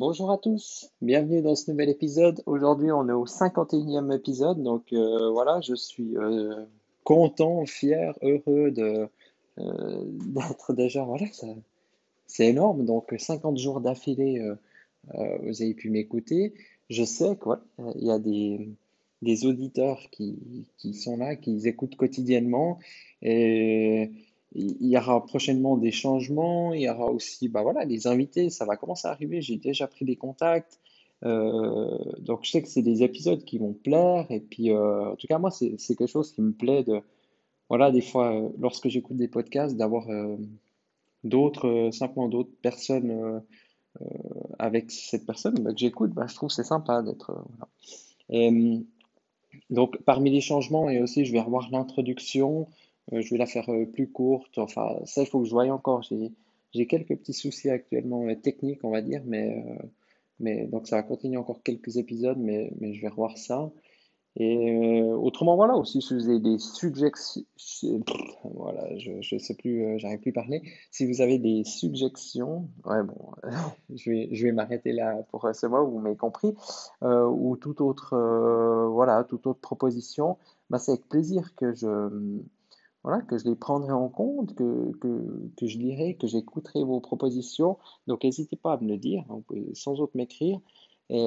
Bonjour à tous, bienvenue dans ce nouvel épisode. Aujourd'hui, on est au 51e épisode, donc euh, voilà, je suis euh, content, fier, heureux euh, d'être déjà, voilà, c'est énorme. Donc 50 jours d'affilée, vous avez pu m'écouter. Je sais qu'il y a des, auditeurs qui, sont là, qui écoutent quotidiennement il y aura prochainement des changements, il y aura aussi bah voilà, les invités, ça va commencer à arriver, j'ai déjà pris des contacts. Euh, donc je sais que c'est des épisodes qui vont plaire et puis euh, en tout cas moi c'est quelque chose qui me plaît de voilà des fois euh, lorsque j'écoute des podcasts d'avoir d'autres simplement d'autres personnes avec cette personne bah, que j'écoute bah, je trouve c'est sympa d'être voilà. donc parmi les changements et aussi je vais revoir l'introduction je vais la faire euh, plus courte. Enfin, ça, il faut que je voie encore. J'ai quelques petits soucis actuellement euh, techniques, on va dire, mais, mais donc ça va continuer encore quelques épisodes, mais, mais je vais revoir ça. Et autrement, voilà, aussi, si vous avez des suggestions, voilà, je ne sais plus, j'arrive plus à parler. Si vous avez des suggestions, ouais, bon, je vais, je vais m'arrêter là pour ce mois, vous m'avez compris, ou toute autre, voilà, toute autre proposition, bah, c'est avec plaisir que je, voilà, que je les prendrai en compte, que, que, je lirai, que j'écouterai vos propositions. Donc n'hésitez pas à me le dire, hein, sans autre m'écrire. Et,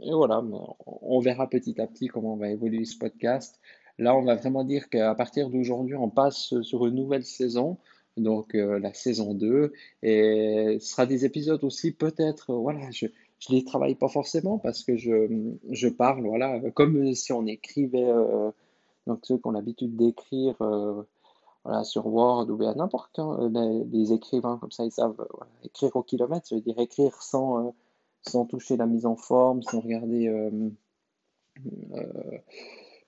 et, voilà, on verra petit à petit comment on va évoluer ce podcast. Là, on va vraiment dire qu'à partir d'aujourd'hui, on passe sur une nouvelle saison, donc euh, la saison 2. Et ce sera des épisodes aussi, peut-être, voilà, je ne les travaille pas forcément parce que je, je parle, voilà, comme si on écrivait. Euh, donc ceux qui ont l'habitude d'écrire euh, voilà, sur Word ou bien n'importe quand, euh, les, écrivains comme ça, ils savent euh, écrire au kilomètre, ça veut dire écrire sans, sans toucher la mise en forme, sans regarder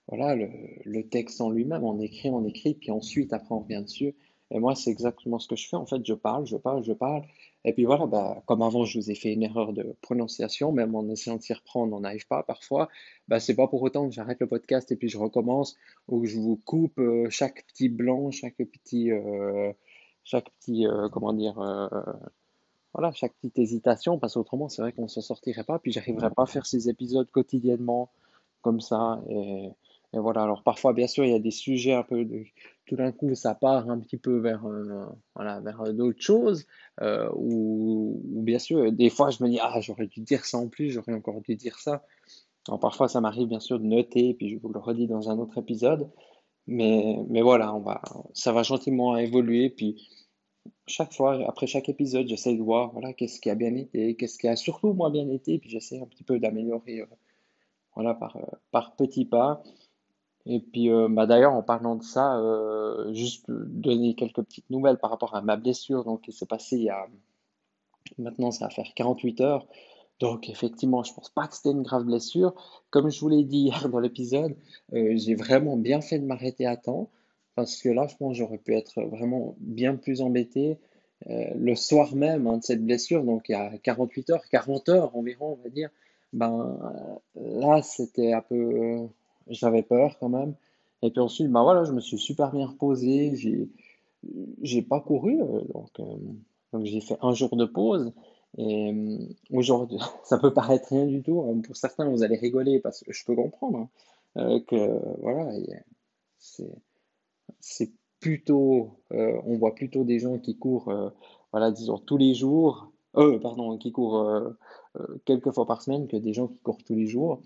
voilà, le, le, texte en lui-même, on écrit, on écrit, puis ensuite après on revient dessus. Et moi, c'est exactement ce que je fais. En fait, je parle, je parle, je parle. Et puis voilà, bah, comme avant, je vous ai fait une erreur de prononciation, même en essayant de s'y reprendre, on n'arrive pas parfois. Bah, c'est pas pour autant que j'arrête le podcast et puis je recommence, ou que je vous coupe euh, chaque petit blanc, chaque petit, euh, chaque petit, euh, comment dire, voilà, chaque petite hésitation, parce qu'autrement, c'est vrai qu'on s'en sortirait pas, puis j'arriverais pas à faire ces épisodes quotidiennement comme ça. Et, et voilà, alors parfois, bien sûr, il y a des sujets un peu de, tout d'un coup, ça part un petit peu vers, euh, voilà, vers d'autres choses. Euh, ou, bien sûr, des fois, je me dis, ah, j'aurais dû dire ça en plus, j'aurais encore dû dire ça. Alors parfois, ça m'arrive bien sûr de noter, puis je vous le redis dans un autre épisode. Mais, mais voilà, on va, ça va gentiment évoluer. Puis chaque fois, après chaque épisode, j'essaie de voir voilà, qu'est-ce qui a bien été, qu'est-ce qui a surtout moins bien été, puis j'essaie un petit peu d'améliorer euh, voilà, par, par petits pas. Et puis, euh, bah d'ailleurs, en parlant de ça, euh, juste donner quelques petites nouvelles par rapport à ma blessure, donc qui s'est passée il y a maintenant, ça va faire 48 heures. Donc, effectivement, je pense pas que c'était une grave blessure. Comme je vous l'ai dit hier dans l'épisode, euh, j'ai vraiment bien fait de m'arrêter à temps parce que là, je pense j'aurais pu être vraiment bien plus embêté le soir même hein, de cette blessure, donc il y a 48 heures, 40 heures environ, on va dire. Ben là, c'était un peu j'avais peur quand même. Et puis ensuite, bah voilà, je me suis super bien reposé, j'ai, j'ai pas couru, euh, donc, euh, donc j'ai fait un jour de pause. Et euh, aujourd'hui, ça peut paraître rien du tout. Hein. Pour certains, vous allez rigoler parce que je peux comprendre hein, que voilà, c'est, c'est plutôt, on voit plutôt des gens qui courent, voilà, disons tous les jours, euh, pardon, qui courent quelques fois par semaine que des gens qui courent tous les jours.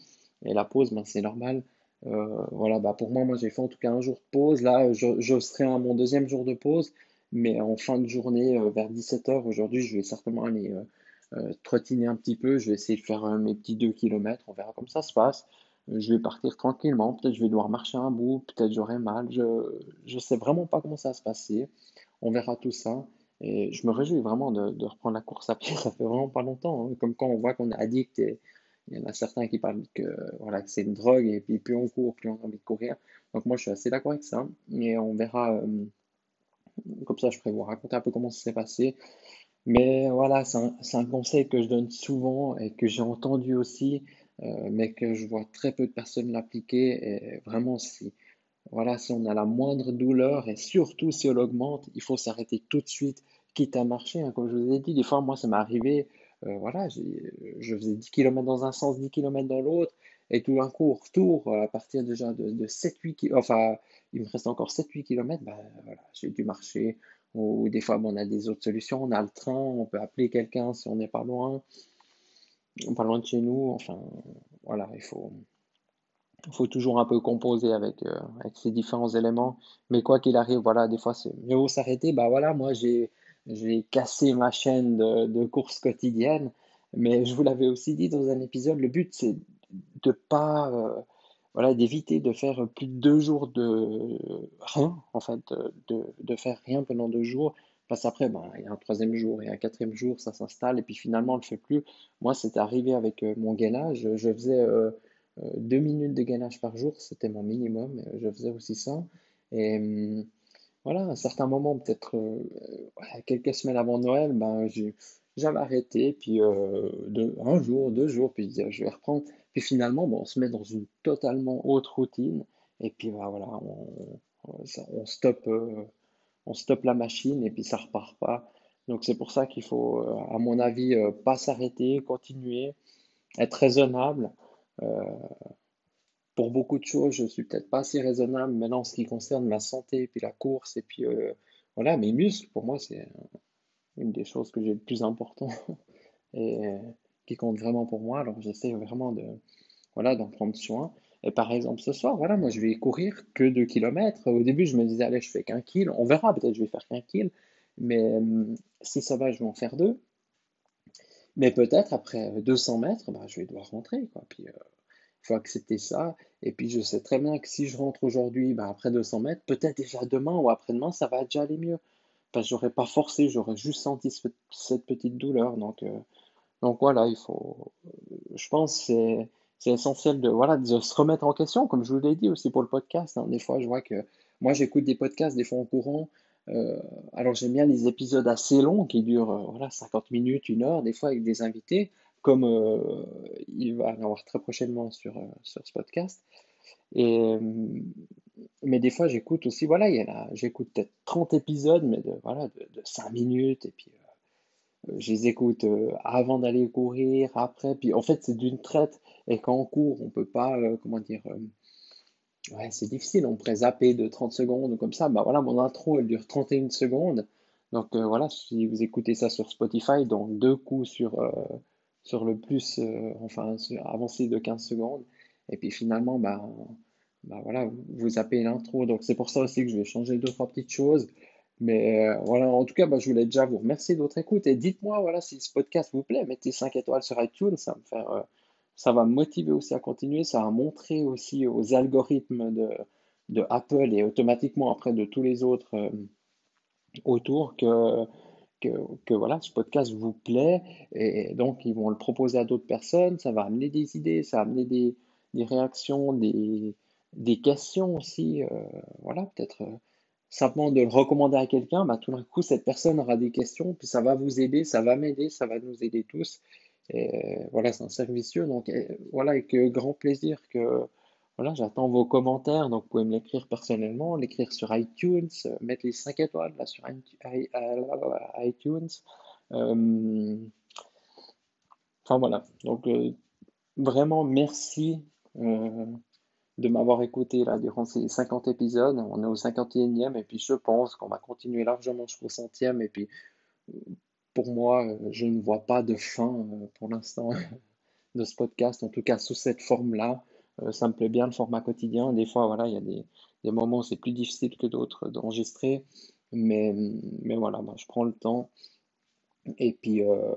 Et la pause, ben, c'est normal. Euh, voilà, bah pour moi, moi j'ai fait en tout cas un jour de pause. Là, je, serai à mon deuxième jour de pause, mais en fin de journée, euh, vers 17h, aujourd'hui, je vais certainement aller euh, trottiner un petit peu. Je vais essayer de faire mes petits 2 km. On verra comme ça se passe. je vais partir tranquillement. Peut-être je vais devoir marcher un bout. Peut-être j'aurai mal. Je ne sais vraiment pas comment ça va se passer. On verra tout ça. Et je me réjouis vraiment de, de reprendre la course à pied. Ça fait vraiment pas longtemps. hein. Comme quand on voit qu'on est addict et il y en a certains qui parlent que, voilà, c'est une drogue et puis plus on court, plus on a envie de courir. Donc moi, je suis assez d'accord avec ça. Et on verra, euh, comme ça, je pourrais vous raconter un peu comment ça s'est passé. Mais voilà, c'est un, c'est un conseil que je donne souvent et que j'ai entendu aussi, euh, mais que je vois très peu de personnes l'appliquer. Et vraiment, si, voilà, si on a la moindre douleur et surtout si elle augmente, il faut s'arrêter tout de suite, quitte à marcher. hein. Comme je vous ai dit, des fois, moi, ça m'est arrivé, euh, voilà, je faisais 10 km dans un sens, 10 km dans l'autre, et tout d'un coup, retour, euh, à partir déjà de, de 7-8 km, enfin, il me reste encore 7-8 km, ben, voilà, j'ai dû marcher. Ou des fois, on a des autres solutions, on a le train, on peut appeler quelqu'un si on n'est pas loin, pas loin de chez nous. Enfin, voilà, il faut, faut toujours un peu composer avec, euh, avec ces différents éléments. Mais quoi qu'il arrive, voilà, des fois, c'est mieux s'arrêter. Bah voilà, moi, j'ai, j'ai cassé ma chaîne de, de courses quotidiennes. Mais je vous l'avais aussi dit dans un épisode, le but, c'est de pas, euh, voilà, d'éviter de faire plus de deux jours de rien, en fait, de, faire rien pendant deux jours. Parce qu'après, ben, il y a un troisième jour et un quatrième jour, ça s'installe, et puis finalement, on ne le fait plus. Moi, c'était arrivé avec euh, mon gainage. Je faisais euh, deux minutes de gainage par jour, c'était mon minimum. Je faisais aussi ça. Et hum, voilà, à un certain moment, peut-être euh, quelques semaines avant Noël, ben, j'avais arrêté, puis euh, un jour, deux jours, puis je vais reprendre. Puis finalement, bon, on se met dans une totalement autre routine, et puis ben, voilà, on, on, stoppe, euh, on stoppe la machine, et puis ça repart pas. Donc c'est pour ça qu'il faut, à mon avis, pas s'arrêter, continuer, être raisonnable. Euh, pour beaucoup de choses, je suis peut-être pas assez raisonnable maintenant en ce qui concerne ma santé, puis la course, et puis euh, voilà, mes muscles, pour moi, c'est une des choses que j'ai le plus important et euh, qui compte vraiment pour moi. Alors j'essaie vraiment de, voilà, d'en prendre soin. Et par exemple, ce soir, voilà, moi je vais courir que 2 kilomètres. Au début, je me disais, allez, je fais qu'un kill. On verra, peut-être je vais faire qu'un kill. Mais hum, si ça va, je vais en faire deux. Mais peut-être après 200 mètres, bah, je vais devoir rentrer, quoi. Puis, euh, faut accepter ça. Et puis, je sais très bien que si je rentre aujourd'hui, bah, après 200 mètres, peut-être déjà demain ou après-demain, ça va déjà aller mieux. Parce que j'aurais pas forcé, j'aurais juste senti ce- cette petite douleur. Donc, euh, donc voilà, il faut, je pense c'est c'est essentiel de, voilà, de se remettre en question, comme je vous l'ai dit aussi pour le podcast. hein. Des fois, je vois que moi, j'écoute des podcasts, des fois en courant. euh, alors, j'aime bien les épisodes assez longs qui durent euh, voilà, 50 minutes, une heure, des fois avec des invités, comme euh, il va y en avoir très prochainement sur, euh, sur ce podcast. Et, euh, mais des fois, j'écoute aussi, voilà, j'écoute peut-être 30 épisodes, mais de, voilà, de, de 5 minutes, et puis je les écoute avant d'aller courir, après, puis en fait, c'est d'une traite, et quand on court, on peut pas, comment dire, ouais, c'est difficile, on pourrait zapper de 30 secondes comme ça, bah voilà, mon intro, elle dure 31 secondes, donc voilà, si vous écoutez ça sur Spotify, donc deux coups sur, sur le plus, euh, enfin, avancé de 15 secondes, et puis finalement, bah, bah voilà, vous zappez l'intro, donc c'est pour ça aussi que je vais changer deux, trois petites choses. Mais euh, voilà, en tout cas, bah, je voulais déjà vous remercier de votre écoute. Et dites-moi voilà, si ce podcast vous plaît, mettez 5 étoiles sur iTunes, ça me faire, euh, ça va me motiver aussi à continuer, ça va montrer aussi aux algorithmes de, de Apple et automatiquement après de tous les autres autour que, que, voilà, ce podcast vous plaît et donc ils vont le proposer à d'autres personnes, ça va amener des idées, ça va amener des, réactions, des, des questions aussi, euh, voilà, peut-être euh, simplement de le recommander à quelqu'un, bah, tout d'un coup cette personne aura des questions, puis ça va vous aider, ça va m'aider, ça va nous aider tous. Et euh, voilà, c'est un cercle vicieux, donc voilà, avec grand plaisir que voilà, j'attends vos commentaires, donc vous pouvez me l'écrire personnellement, l'écrire sur iTunes, euh, mettre les 5 étoiles là sur iTunes. Euh, enfin voilà, donc euh, vraiment merci de m'avoir écouté là durant ces 50 épisodes. On est au 51e et puis je pense qu'on va continuer largement jusqu'au centième et puis pour moi, je ne vois pas de fin pour l'instant de ce podcast, en tout cas sous cette forme-là. Euh, ça me plaît bien le format quotidien. Des fois, voilà, il y a des, moments où c'est plus difficile que d'autres d'enregistrer, mais, mais voilà, bah, je prends le temps et puis, euh,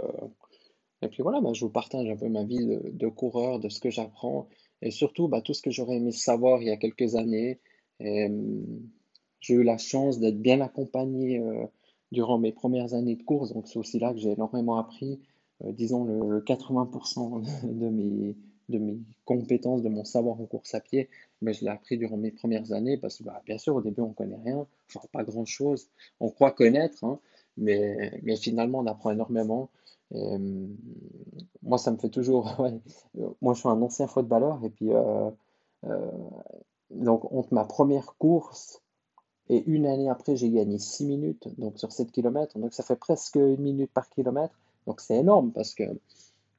et puis voilà, bah, je vous partage un peu ma vie de, coureur, de ce que j'apprends et surtout bah, tout ce que j'aurais aimé savoir il y a quelques années. Hum, j'ai eu la chance d'être bien accompagné euh, durant mes premières années de course, donc c'est aussi là que j'ai énormément appris. Euh, disons le 80% de mes, de mes compétences, de mon savoir en course à pied, mais je l'ai appris durant mes premières années parce que bah, bien sûr au début on connaît rien, enfin pas grand-chose, on croit connaître, hein, mais, mais finalement on apprend énormément. Euh, moi ça me fait toujours, moi je suis un ancien footballeur et puis euh, donc entre ma première course et une année après, j'ai gagné 6 minutes donc sur 7 km. Donc ça fait presque une minute par kilomètre. Donc c'est énorme parce que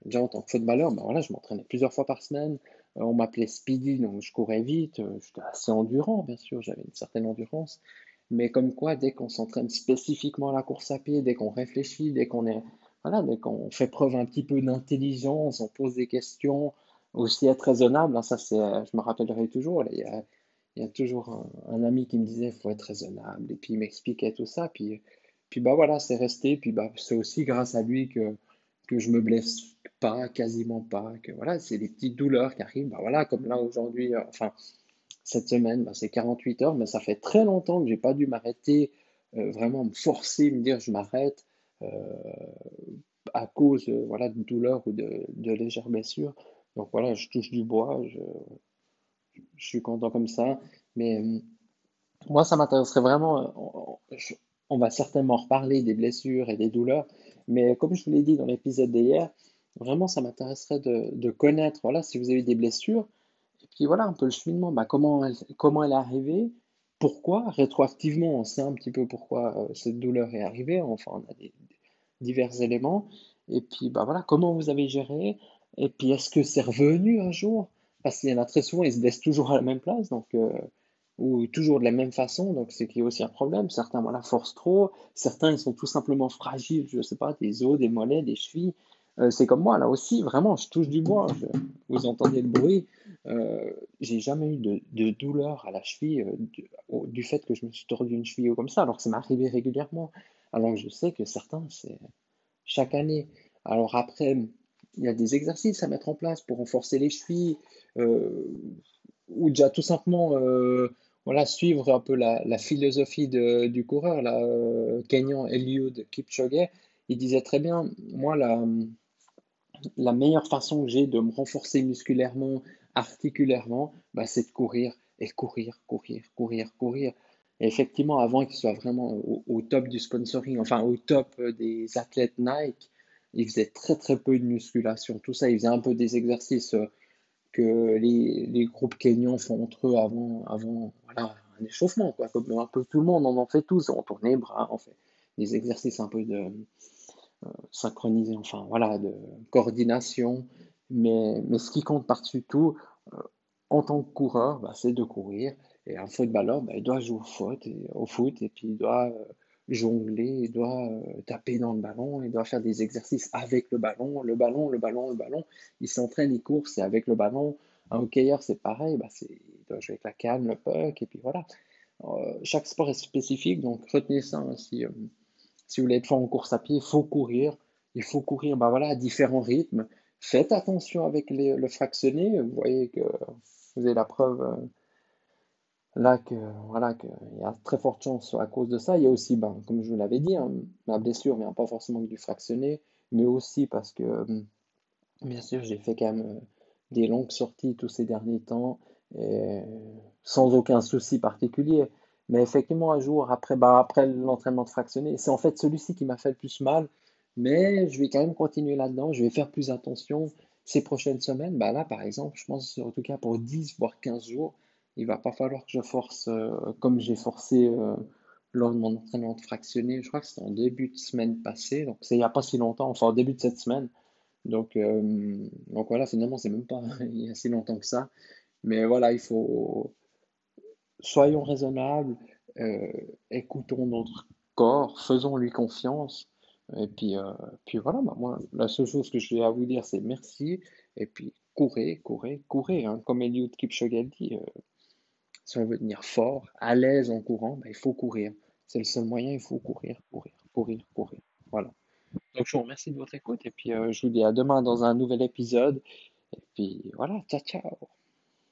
déjà en tant que footballeur, ben voilà, je m'entraînais plusieurs fois par semaine. Euh, on m'appelait Speedy, donc je courais vite. Euh, j'étais assez endurant, bien sûr, j'avais une certaine endurance. Mais comme quoi, dès qu'on s'entraîne spécifiquement à la course à pied, dès qu'on réfléchit, dès qu'on est, voilà, dès qu'on fait preuve un petit peu d'intelligence, on pose des questions, aussi être raisonnable, hein, ça c'est, je me rappellerai toujours. il y a, y a toujours un, ami qui me disait faut être raisonnable et puis il m'expliquait tout ça puis puis bah voilà c'est resté puis bah c'est aussi grâce à lui que que je me blesse pas quasiment pas que voilà c'est des petites douleurs qui arrivent bah voilà comme là aujourd'hui euh, enfin cette semaine bah, c'est 48 heures mais ça fait très longtemps que j'ai pas dû m'arrêter euh, vraiment me forcer me dire je m'arrête euh, à cause voilà de douleurs ou de, de légères blessures donc voilà je touche du bois je, je suis content comme ça. Mais moi, ça m'intéresserait vraiment. Euh, on va certainement reparler des blessures et des douleurs, mais comme je vous l'ai dit dans l'épisode d'hier, vraiment, ça m'intéresserait de, connaître, voilà, si vous avez des blessures, et puis voilà, un peu le cheminement, bah, comment, elle, comment elle est arrivée, pourquoi, rétroactivement, on sait un petit peu pourquoi euh, cette douleur est arrivée, enfin, on a divers éléments, et puis bah, voilà, comment vous avez géré, et puis est-ce que c'est revenu un jour? Parce qu'il y en a très souvent, ils se blessent toujours à la même place, donc, euh, ou toujours de la même façon, donc c'est qu'il y a aussi un problème. Certains voilà, forcent trop, certains ils sont tout simplement fragiles, je ne sais pas, des os, des mollets, des chevilles. Euh, c'est comme moi, là aussi, vraiment, je touche du bois, vous entendez le bruit. Euh, j'ai jamais eu de, douleur à la cheville du, fait que je me suis tordu une cheville ou comme ça, alors que ça m'arrivait régulièrement. Alors je sais que certains, c'est chaque année. Alors après, il y a des exercices à mettre en place pour renforcer les chevilles, euh, ou déjà tout simplement euh, voilà, suivre un peu la, philosophie du coureur, là, euh, Kenyan Eliud Kipchoge. Il disait très bien, moi, la, la meilleure façon que j'ai de me renforcer musculairement, articulairement, bah, c'est de courir et courir, courir, courir, courir. Et effectivement, avant qu'il soit vraiment au, au, top du sponsoring, enfin au top des athlètes Nike, il faisait très très peu de musculation. Tout ça, il faisait un peu des exercices euh, que les, les groupes kenyans font entre eux avant, avant voilà, un échauffement. Quoi. Comme un peu tout le monde, on en fait tous. On tourne les bras, on fait des exercices un peu de euh, synchronisés, enfin voilà, de coordination. Mais, mais ce qui compte par-dessus tout, euh, en tant que coureur, bah, c'est de courir. Et un footballeur, bah, il doit jouer au foot, et, au foot et puis il doit jongler, il doit euh, taper dans le ballon, il doit faire des exercices avec le ballon, le ballon, le ballon, le ballon. Il s'entraîne, il court, c'est avec le ballon. Un hockeyeur, c'est pareil, bah il doit jouer avec la canne, le puck, et puis voilà. Euh, chaque sport est spécifique, donc retenez ça. Hein, si, euh, si vous voulez être fort en course à pied, il faut courir. Il faut courir bah voilà, à différents rythmes. Faites attention avec le fractionné. Vous voyez que vous avez la preuve là que voilà y a très forte chance à cause de ça. Il y a aussi, ben, comme je vous l'avais dit, hein, ma blessure vient pas forcément du fractionné, mais aussi parce que hum, bien sûr j'ai fait quand même euh, des longues sorties tous ces derniers temps sans aucun souci particulier. Mais effectivement, un jour après, bah, après l'entraînement de fractionné, c'est en fait celui-ci qui m'a fait le plus mal. Mais je vais quand même continuer là-dedans. Je vais faire plus attention ces prochaines semaines. Bah là, par exemple, je pense en tout cas pour 10 voire 15 jours, il va pas falloir que je force euh, comme j'ai forcé euh, lors de mon entraînement de fractionné. Je crois que c'était en début de semaine passée, donc c'est il n'y a pas si longtemps, enfin au début de cette semaine. Donc, euh, donc voilà, finalement, c'est même pas il y a si longtemps que ça. Mais voilà, il faut. Soyons raisonnables, écoutons notre corps, faisons-lui confiance. Et puis, puis voilà, bah, moi, la seule chose que je vais à vous dire, c'est merci. Et puis, courez, courez, courez. Hein. Comme Eliud Kipchoge dit, si on veut tenir fort, à l'aise en courant, ben, il faut courir. C'est le seul moyen, il faut courir, courir, courir, courir. Voilà. Donc je vous remercie de votre écoute et puis euh, je vous dis à demain dans un nouvel épisode. Et puis voilà, ciao ciao